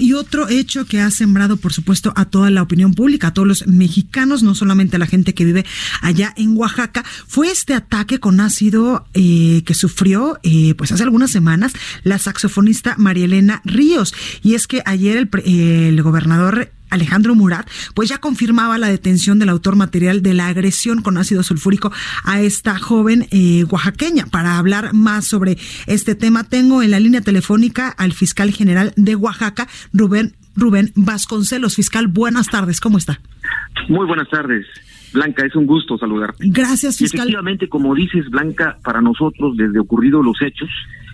Y otro hecho que ha sembrado, por supuesto, a toda la opinión pública, a todos los mexicanos, no solamente a la gente que vive allá en Oaxaca, fue este ataque con ácido eh, que sufrió, eh, pues hace algunas semanas, la saxofonista María Elena Ríos. Y es que ayer el, el gobernador Alejandro Murat, pues ya confirmaba la detención del autor material de la agresión con ácido sulfúrico a esta joven eh, oaxaqueña. Para hablar más sobre este tema, tengo en la línea telefónica al fiscal general de Oaxaca, Rubén, Rubén Vasconcelos. Fiscal, buenas tardes, ¿cómo está? Muy buenas tardes. Blanca, es un gusto saludarte. Gracias, fiscal. efectivamente, como dices, Blanca, para nosotros, desde ocurridos los hechos,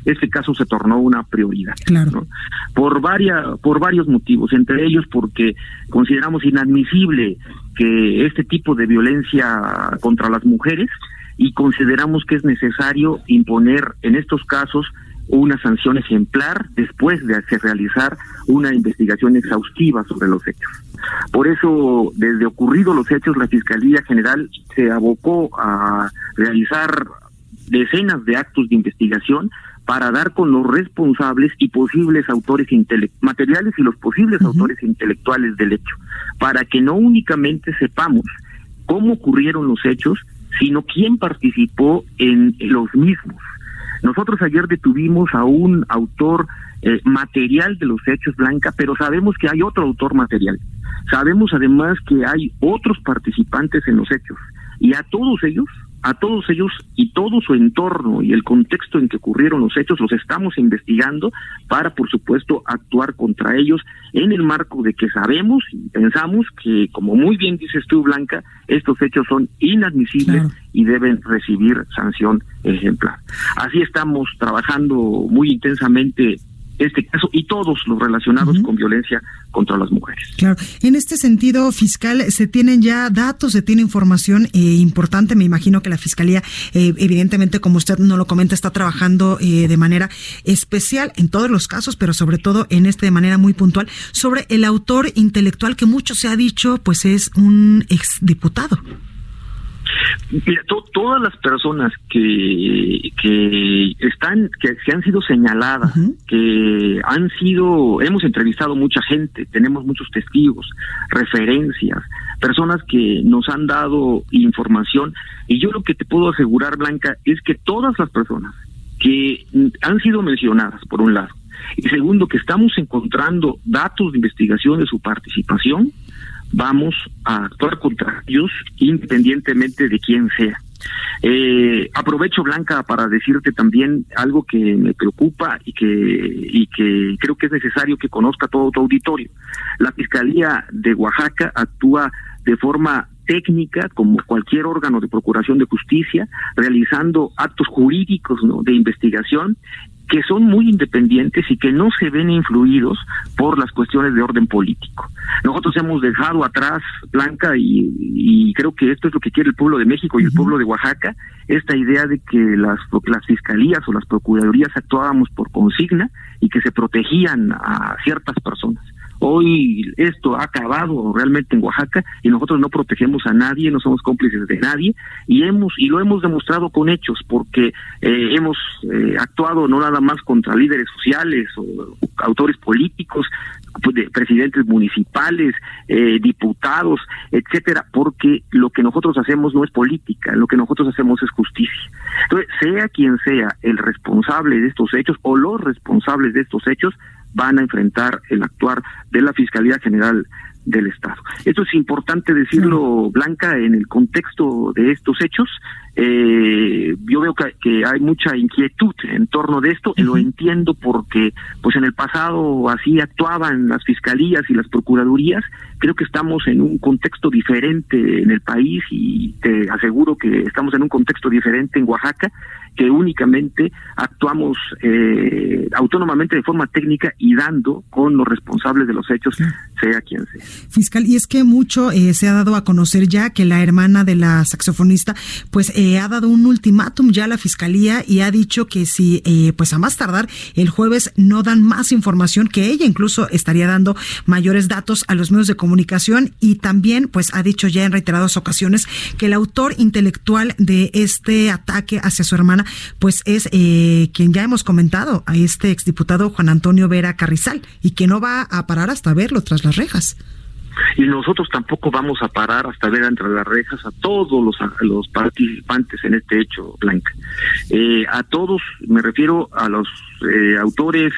este caso se tornó una prioridad. Claro. Por, varias, por varios motivos, entre ellos porque consideramos inadmisible que este tipo de violencia contra las mujeres y consideramos que es necesario imponer en estos casos una sanción ejemplar después de realizar una investigación exhaustiva sobre los hechos. Por eso, desde ocurridos los hechos, la Fiscalía General se abocó a realizar decenas de actos de investigación para dar con los responsables y posibles autores materiales y los posibles autores intelectuales del hecho, para que no únicamente sepamos cómo ocurrieron los hechos, sino quién participó en los mismos. Nosotros ayer detuvimos a un autor eh, material de los hechos, Blanca, pero sabemos que hay otro autor material. Sabemos además que hay otros participantes en los hechos y a todos ellos a todos ellos y todo su entorno y el contexto en que ocurrieron los hechos los estamos investigando para, por supuesto, actuar contra ellos en el marco de que sabemos y pensamos que, como muy bien dices tú, Blanca, estos hechos son inadmisibles y deben recibir sanción ejemplar. Así estamos trabajando muy intensamente este caso y todos los relacionados con violencia contra las mujeres. Claro, en este sentido, fiscal, se tienen ya datos, se tiene información eh, importante. Me imagino que la fiscalía, eh, evidentemente, como usted no lo comenta, está trabajando eh, de manera especial en todos los casos, pero sobre todo en este de manera muy puntual sobre el autor intelectual que mucho se ha dicho, pues es un exdiputado. Mira, todas las personas que, que están, que, se han sido señaladas, que han sido, hemos entrevistado mucha gente, tenemos muchos testigos, referencias, personas que nos han dado información, y yo lo que te puedo asegurar, Blanca, es que todas las personas que han sido mencionadas, por un lado, y segundo, que estamos encontrando datos de investigación de su participación, vamos a actuar contra ellos independientemente de quién sea. Eh, aprovecho Blanca para decirte también algo que me preocupa y que y que creo que es necesario que conozca todo tu auditorio. La Fiscalía de Oaxaca actúa de forma técnica como cualquier órgano de procuración de justicia, realizando actos jurídicos ¿no? de investigación que son muy independientes y que no se ven influidos por las cuestiones de orden político. Nosotros hemos dejado atrás, Blanca, y, creo que esto es lo que quiere el pueblo de México y el pueblo de Oaxaca, esta idea de que las, las fiscalías o las procuradurías actuábamos por consigna y que se protegían a ciertas personas. Hoy esto ha acabado realmente en Oaxaca y nosotros no protegemos a nadie, no somos cómplices de nadie y hemos y lo hemos demostrado con hechos porque eh, hemos eh, actuado no nada más contra líderes sociales o autores políticos, pues, presidentes municipales, eh, diputados, etcétera, porque lo que nosotros hacemos no es política, lo que nosotros hacemos es justicia. Entonces, sea quien sea el responsable de estos hechos o los responsables de estos hechos, van a enfrentar el actuar de la Fiscalía General del Estado. Esto es importante decirlo, Blanca, en el contexto de estos hechos. Eh, yo veo que, hay mucha inquietud en torno de esto, y lo entiendo porque pues en el pasado así actuaban las fiscalías y las procuradurías. Creo que estamos en un contexto diferente en el país y te aseguro que estamos en un contexto diferente en Oaxaca que únicamente actuamos eh, autónomamente de forma técnica y dando con los responsables de los hechos, sea quien sea. Fiscal, y es que mucho eh, se ha dado a conocer ya que la hermana de la saxofonista, pues eh, ha dado un ultimátum ya a la fiscalía y ha dicho que si, pues a más tardar, el jueves no dan más información, que ella incluso estaría dando mayores datos a los medios de comunicación y también, pues ha dicho ya en reiteradas ocasiones que el autor intelectual de este ataque hacia su hermana pues es eh, quien ya hemos comentado, a este exdiputado Juan Antonio Vera Carrizal, y que no va a parar hasta verlo tras las rejas. Y nosotros tampoco vamos a parar hasta ver entre las rejas a todos los, los participantes en este hecho, Blanca. Eh, a todos, me refiero a los eh, autores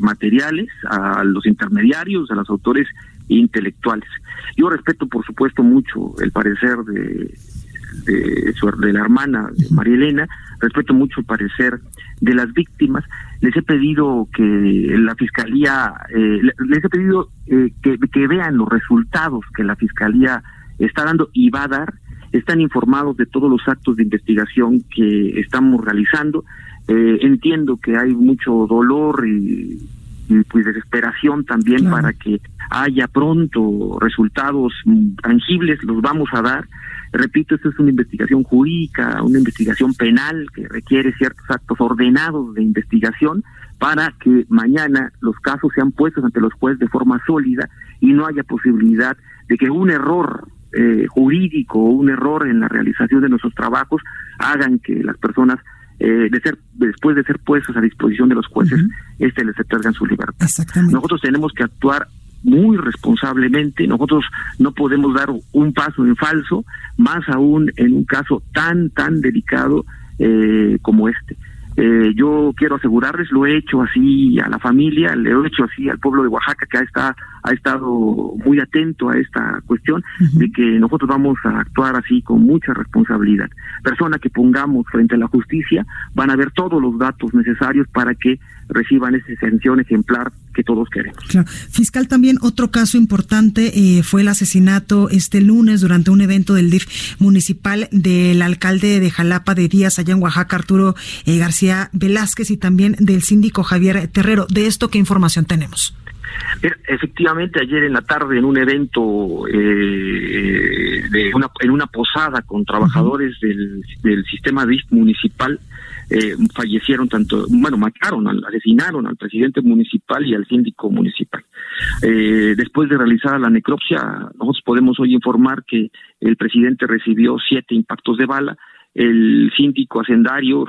materiales, a los intermediarios, a los autores intelectuales. Yo respeto, por supuesto, mucho el parecer de, de, su, de la hermana de María Elena, respeto mucho el parecer de las víctimas. Les he pedido que la fiscalía, eh, les he pedido eh, que, que vean los resultados que la fiscalía está dando y va a dar. Están informados de todos los actos de investigación que estamos realizando. Eh, entiendo que hay mucho dolor y, pues desesperación también para que haya pronto resultados tangibles, los vamos a dar. Repito, esto es una investigación jurídica, una investigación penal que requiere ciertos actos ordenados de investigación para que mañana los casos sean puestos ante los jueces de forma sólida y no haya posibilidad de que un error eh, jurídico o un error en la realización de nuestros trabajos hagan que las personas eh, de ser después de ser puestos a disposición de los jueces, este les otorgan su libertad. Nosotros tenemos que actuar muy responsablemente. Nosotros no podemos dar un paso en falso, más aún en un caso tan, tan delicado eh, como este. Eh, yo quiero asegurarles, lo he hecho así a la familia, le he hecho así al pueblo de Oaxaca que está, ha estado muy atento a esta cuestión, de que nosotros vamos a actuar así con mucha responsabilidad. Persona que pongamos frente a la justicia van a ver todos los datos necesarios para que reciban esa sanción ejemplar que todos queremos. Fiscal, también otro caso importante eh, fue el asesinato este lunes durante un evento del DIF municipal del alcalde de Jalapa de Díaz, allá en Oaxaca, Arturo eh, García Velázquez, y también del síndico Javier Terrero. ¿De esto qué información tenemos? Efectivamente, ayer en la tarde en un evento eh, de una, en una posada con trabajadores del, del sistema DIF municipal, eh, fallecieron tanto, bueno, mataron, asesinaron al presidente municipal y al síndico municipal. Eh, después de realizar la necropsia, nosotros podemos hoy informar que el presidente recibió siete impactos de bala, el síndico hacendario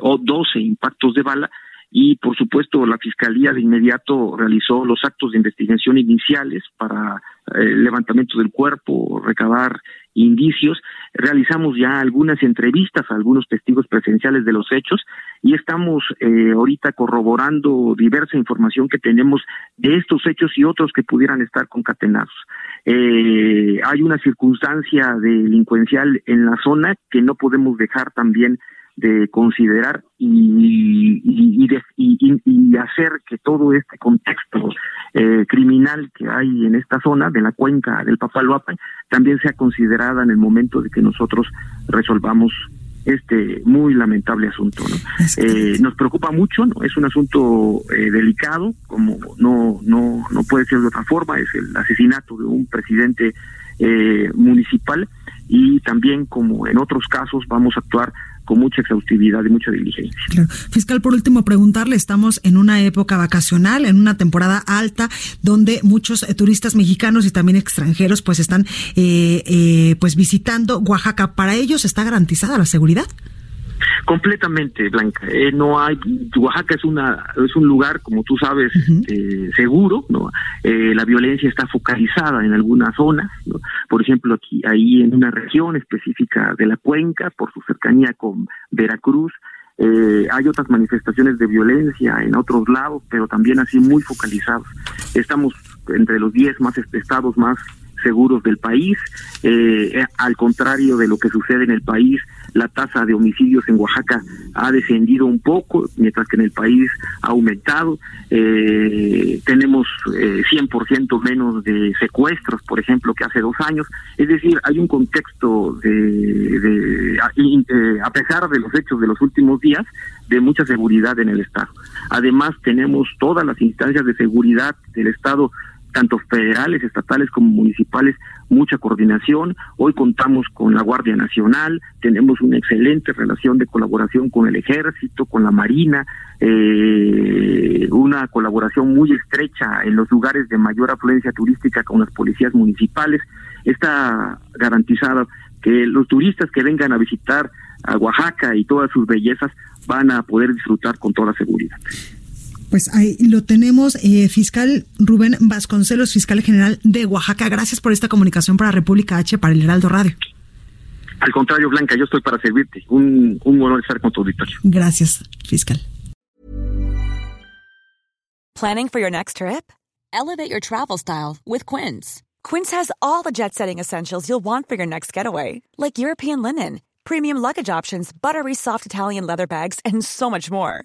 o doce impactos de bala y por supuesto la fiscalía de inmediato realizó los actos de investigación iniciales para el eh, levantamiento del cuerpo, recabar indicios. Realizamos ya algunas entrevistas a algunos testigos presenciales de los hechos y estamos eh, ahorita corroborando diversa información que tenemos de estos hechos y otros que pudieran estar concatenados. Eh, hay una circunstancia delincuencial en la zona que no podemos dejar también de considerar y, y, y, hacer que todo este contexto eh, criminal que hay en esta zona de la cuenca del Papaloapan también sea considerada en el momento de que nosotros resolvamos este muy lamentable asunto. Eh, nos preocupa mucho, ¿no? es un asunto eh, delicado, como no, no, no puede ser de otra forma, es el asesinato de un presidente municipal y también como en otros casos vamos a actuar con mucha exhaustividad y mucha diligencia. Fiscal, por último, preguntarle, estamos en una época vacacional, en una temporada alta, donde muchos eh, turistas mexicanos y también extranjeros pues están eh, eh, pues visitando Oaxaca. ¿Para ellos está garantizada la seguridad? Completamente, Blanca. Eh, no hay, Oaxaca es una es un lugar, como tú sabes, eh, seguro. No, eh, la violencia está focalizada en algunas zonas. Por ejemplo, aquí ahí en una región específica de la cuenca, por su cercanía con Veracruz. hay otras manifestaciones de violencia en otros lados, pero también así muy focalizados. Estamos entre los 10 más estados más seguros del país. Eh, al contrario de lo que sucede en el país, la tasa de homicidios en Oaxaca ha descendido un poco, mientras que en el país ha aumentado. Eh, tenemos eh, 100% menos de secuestros, por ejemplo, que hace dos años. Es decir, hay un contexto de, de eh, a pesar de los hechos de los últimos días, de mucha seguridad en el Estado. Además, tenemos todas las instancias de seguridad del Estado tanto federales, estatales como municipales, mucha coordinación. Hoy contamos con la Guardia Nacional, tenemos una excelente relación de colaboración con el Ejército, con la Marina, eh, una colaboración muy estrecha en los lugares de mayor afluencia turística con las policías municipales. Está garantizado que los turistas que vengan a visitar a Oaxaca y todas sus bellezas van a poder disfrutar con toda seguridad. Pues ahí lo tenemos, eh, fiscal Rubén Vasconcelos, fiscal general de Oaxaca. Gracias por esta comunicación para República H, para el Heraldo Radio. Al contrario, Blanca, yo estoy para servirte. Un, un honor estar con tu auditorio. Gracias, fiscal. Planning for your next trip? Elevate your travel style with Quince. Quince has all the jet setting essentials you'll want for your next getaway, like European linen, premium luggage options, buttery soft Italian leather bags, and so much more.